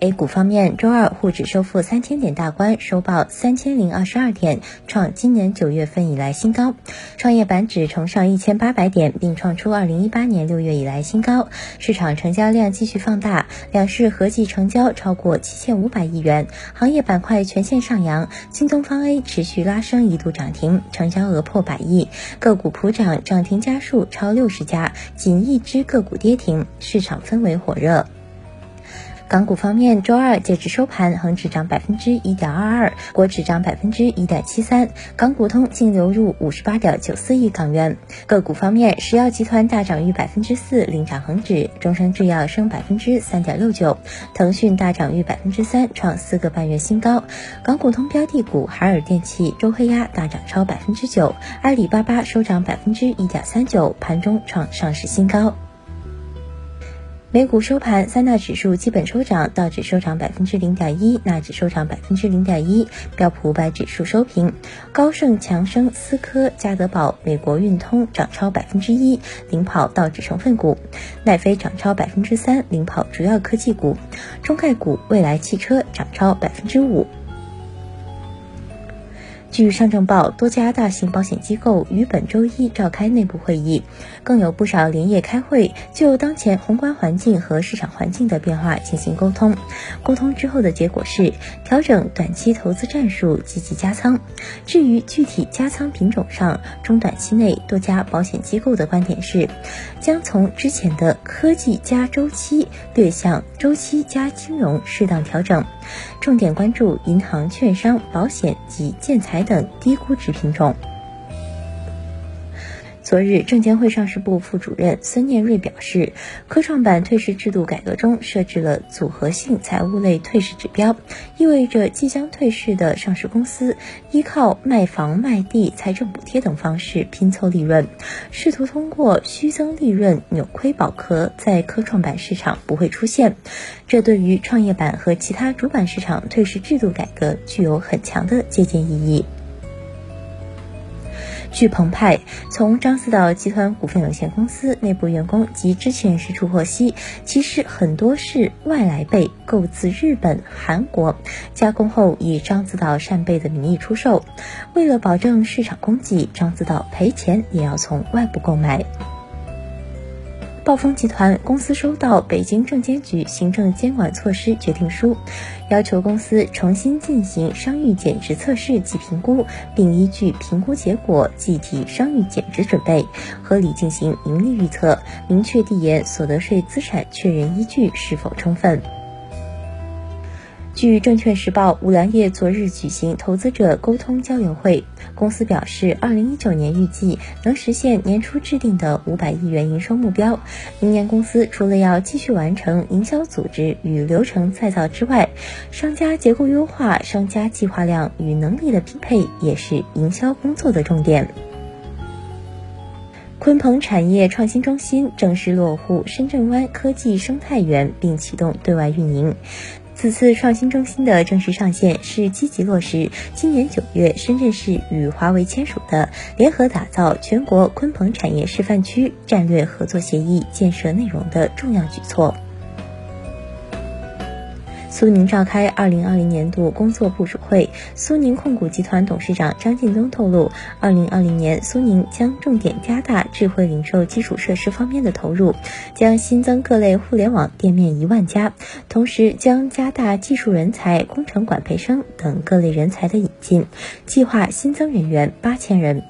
A 股方面，周二沪指收复三千点大关，收报三千零二十二点，创今年九月份以来新高。创业板指重上一千八百点，并创出二零一八年六月以来新高。市场成交量继续放大，两市合计成交超过七千五百亿元。行业板块全线上扬，新东方 A 持续拉升，一度涨停，成交额破百亿。个股普涨，涨停家数超六十家，仅一只个股跌停，市场氛围火热。港股方面，周二截至收盘，恒指涨百分之一点二二，国指涨百分之一点七三，港股通净流入五十八点九四亿港元。个股方面，石药集团大涨逾百分之四，领涨恒指；中生制药升百分之三点六九，腾讯大涨逾百分之三，创四个半月新高。港股通标的股海尔电器、周黑鸭大涨超百分之九，阿里巴巴收涨百分之一点三九，盘中创上市新高。美股收盘，三大指数基本收涨，道指收涨百分之零点一，纳指收涨百分之零点一，标普五百指数收平。高盛、强生、思科、家得宝、美国运通涨超百分之一，领跑道指成分股。奈飞涨超百分之三，领跑主要科技股。中概股未来汽车涨超百分之五。据上证报，多家大型保险机构于本周一召开内部会议，更有不少连夜开会，就当前宏观环境和市场环境的变化进行沟通。沟通之后的结果是调整短期投资战术，积极加仓。至于具体加仓品种上，中短期内多家保险机构的观点是，将从之前的科技加周期略向周期加金融适当调整，重点关注银行、券商、保险及建材。等低估值品种。昨日，证监会上市部副主任孙念瑞表示，科创板退市制度改革中设置了组合性财务类退市指标，意味着即将退市的上市公司依靠卖房卖地、财政补贴等方式拼凑利润，试图通过虚增利润扭亏保壳，在科创板市场不会出现。这对于创业板和其他主板市场退市制度改革具有很强的借鉴意义。据澎湃，从獐子岛集团股份有限公司内部员工及知情人士处获悉，其实很多是外来贝购自日本、韩国，加工后以獐子岛扇贝的名义出售。为了保证市场供给，獐子岛赔钱也要从外部购买。暴风集团公司收到北京证监局行政监管措施决定书，要求公司重新进行商誉减值测试及评估，并依据评估结果计提商誉减值准备，合理进行盈利预测，明确递延所得税资产确认依据是否充分。据证券时报，五粮液昨日举行投资者沟通交流会，公司表示，二零一九年预计能实现年初制定的五百亿元营收目标。明年公司除了要继续完成营销组织与流程再造之外，商家结构优化、商家计划量与能力的匹配也是营销工作的重点。鲲鹏产业创新中心正式落户深圳湾科技生态园，并启动对外运营。此次创新中心的正式上线，是积极落实今年九月深圳市与华为签署的联合打造全国鲲鹏产业示范区战略合作协议建设内容的重要举措。苏宁召开二零二零年度工作部署会，苏宁控股集团董事长张近东透露，二零二零年苏宁将重点加大智慧零售基础设施方面的投入，将新增各类互联网店面一万家，同时将加大技术人才、工程管培生等各类人才的引进，计划新增人员八千人。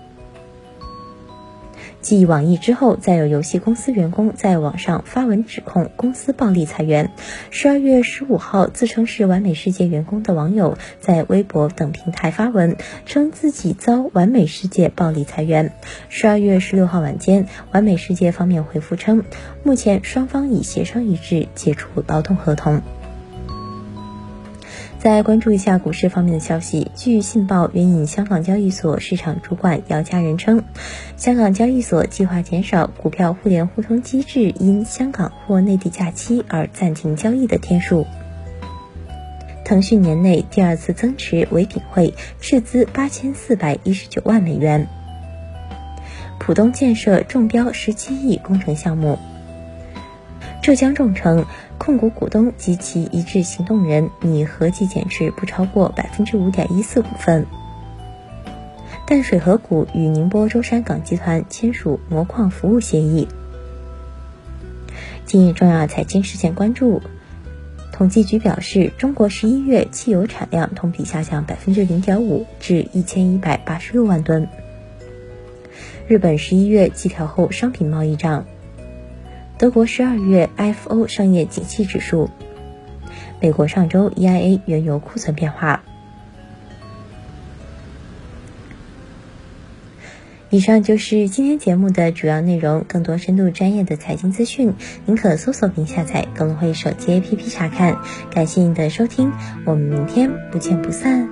继网易之后，再有游戏公司员工在网上发文指控公司暴力裁员。十二月十五号，自称是完美世界员工的网友在微博等平台发文，称自己遭完美世界暴力裁员。十二月十六号晚间，完美世界方面回复称，目前双方已协商一致解除劳动合同。再关注一下股市方面的消息。据信报援引香港交易所市场主管姚家人称，香港交易所计划减少股票互联互通机制因香港或内地假期而暂停交易的天数。腾讯年内第二次增持唯品会，斥资八千四百一十九万美元。浦东建设中标十七亿工程项目。浙江众诚控股股东及其一致行动人拟合计减持不超过百分之五点一四股份。淡水河谷与宁波舟山港集团签署模矿服务协议。今日重要财经事件关注：统计局表示，中国十一月汽油产量同比下降百分之零点五，至一千一百八十六万吨。日本十一月季调后商品贸易账。德国十二月 IFO 商业景气指数，美国上周 EIA 原油库存变化。以上就是今天节目的主要内容。更多深度专业的财经资讯，您可搜索并下载更会手机 APP 查看。感谢您的收听，我们明天不见不散。